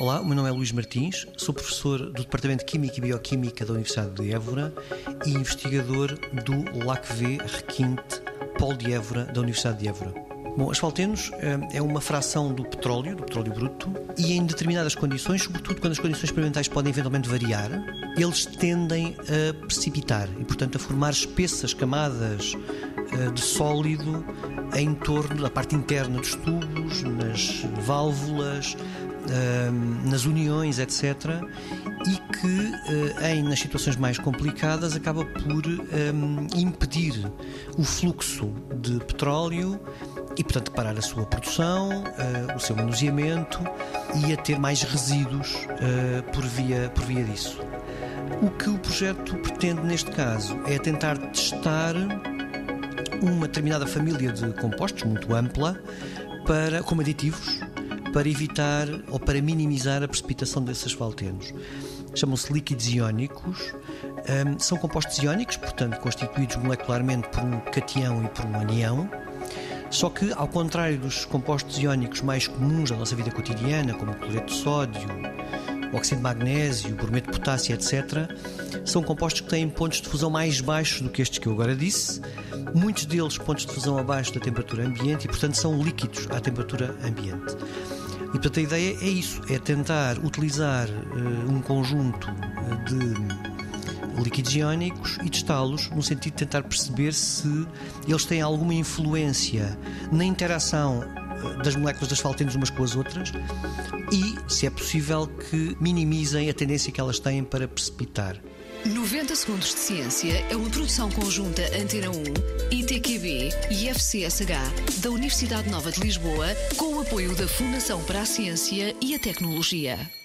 Olá, o meu nome é Luís Martins, sou professor do Departamento de Química e Bioquímica da Universidade de Évora e investigador do LACV Requinte Polo de Évora da Universidade de Évora. Bom, asfaltenos eh, é uma fração do petróleo, do petróleo bruto, e em determinadas condições, sobretudo quando as condições experimentais podem eventualmente variar, eles tendem a precipitar e, portanto, a formar espessas camadas eh, de sólido em torno da parte interna dos tubos, nas válvulas, nas uniões, etc. E que, em, nas situações mais complicadas, acaba por impedir o fluxo de petróleo e, portanto, parar a sua produção, o seu manuseamento e a ter mais resíduos por, via, por via disso. O que o projeto pretende, neste caso, é tentar testar uma determinada família de compostos muito ampla para, como aditivos para evitar ou para minimizar a precipitação desses asfaltenos. Chamam-se líquidos iónicos, um, são compostos iónicos, portanto, constituídos molecularmente por um cation e por um anião. Só que, ao contrário dos compostos iónicos mais comuns da nossa vida cotidiana, como o cloreto de sódio, o óxido de magnésio, o brometo de potássio, etc., são compostos que têm pontos de fusão mais baixos do que estes que eu agora disse, muitos deles pontos de fusão abaixo da temperatura ambiente e, portanto, são líquidos à temperatura ambiente. E portanto a ideia é isso, é tentar utilizar uh, um conjunto de líquidos iónicos e testá-los no sentido de tentar perceber se eles têm alguma influência na interação eh, das moléculas das faltendas umas com as outras e, se é possível, que minimizem a tendência que elas têm para precipitar. 90 Segundos de Ciência é uma produção conjunta Antena 1, ITQB e FCSH da Universidade Nova de Lisboa, com o apoio da Fundação para a Ciência e a Tecnologia.